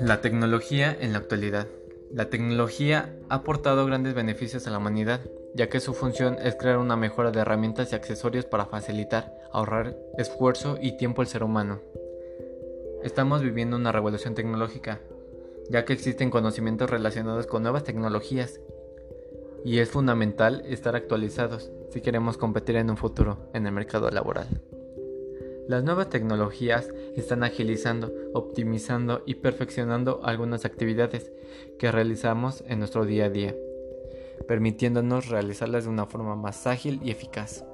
La tecnología en la actualidad. La tecnología ha aportado grandes beneficios a la humanidad, ya que su función es crear una mejora de herramientas y accesorios para facilitar, ahorrar esfuerzo y tiempo al ser humano. Estamos viviendo una revolución tecnológica, ya que existen conocimientos relacionados con nuevas tecnologías, y es fundamental estar actualizados si queremos competir en un futuro en el mercado laboral. Las nuevas tecnologías están agilizando, optimizando y perfeccionando algunas actividades que realizamos en nuestro día a día, permitiéndonos realizarlas de una forma más ágil y eficaz.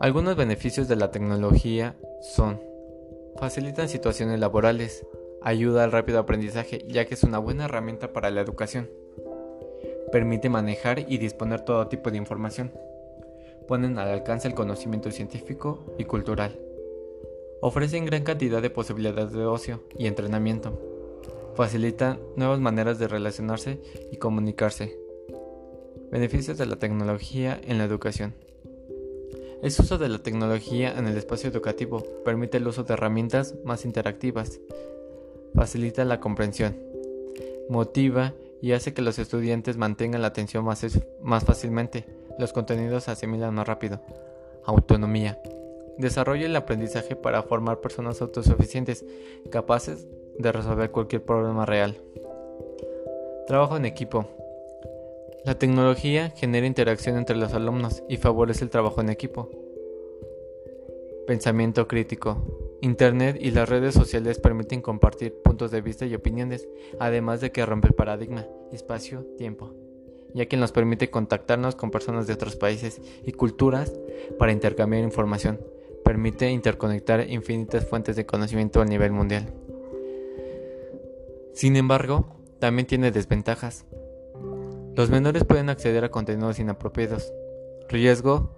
Algunos beneficios de la tecnología son facilitan situaciones laborales, ayuda al rápido aprendizaje ya que es una buena herramienta para la educación, permite manejar y disponer todo tipo de información, ponen al alcance el conocimiento científico y cultural. Ofrecen gran cantidad de posibilidades de ocio y entrenamiento. Facilitan nuevas maneras de relacionarse y comunicarse. Beneficios de la tecnología en la educación. El uso de la tecnología en el espacio educativo permite el uso de herramientas más interactivas. Facilita la comprensión. Motiva y hace que los estudiantes mantengan la atención más, más fácilmente los contenidos se asimilan más rápido. Autonomía. Desarrolla el aprendizaje para formar personas autosuficientes, capaces de resolver cualquier problema real. Trabajo en equipo. La tecnología genera interacción entre los alumnos y favorece el trabajo en equipo. Pensamiento crítico. Internet y las redes sociales permiten compartir puntos de vista y opiniones, además de que rompe el paradigma, espacio, tiempo ya que nos permite contactarnos con personas de otros países y culturas para intercambiar información. Permite interconectar infinitas fuentes de conocimiento a nivel mundial. Sin embargo, también tiene desventajas. Los menores pueden acceder a contenidos inapropiados, riesgo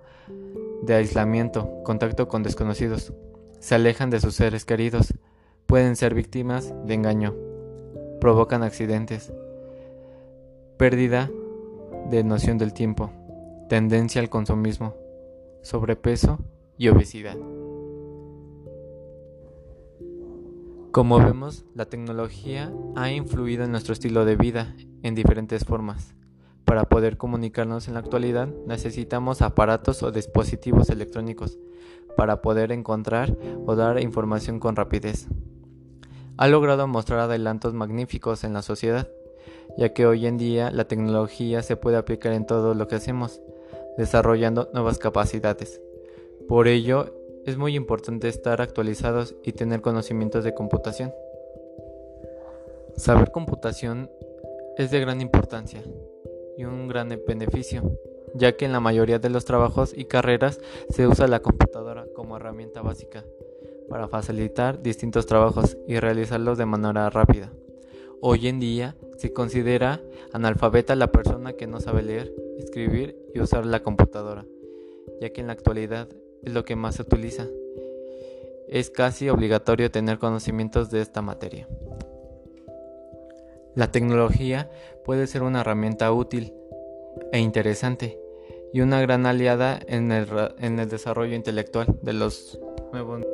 de aislamiento, contacto con desconocidos, se alejan de sus seres queridos, pueden ser víctimas de engaño, provocan accidentes, pérdida de noción del tiempo, tendencia al consumismo, sobrepeso y obesidad. Como vemos, la tecnología ha influido en nuestro estilo de vida en diferentes formas. Para poder comunicarnos en la actualidad necesitamos aparatos o dispositivos electrónicos para poder encontrar o dar información con rapidez. Ha logrado mostrar adelantos magníficos en la sociedad ya que hoy en día la tecnología se puede aplicar en todo lo que hacemos, desarrollando nuevas capacidades. Por ello, es muy importante estar actualizados y tener conocimientos de computación. Saber computación es de gran importancia y un gran beneficio, ya que en la mayoría de los trabajos y carreras se usa la computadora como herramienta básica para facilitar distintos trabajos y realizarlos de manera rápida. Hoy en día se considera analfabeta la persona que no sabe leer, escribir y usar la computadora, ya que en la actualidad es lo que más se utiliza. Es casi obligatorio tener conocimientos de esta materia. La tecnología puede ser una herramienta útil e interesante y una gran aliada en el, desarrollo intelectual de los nuevos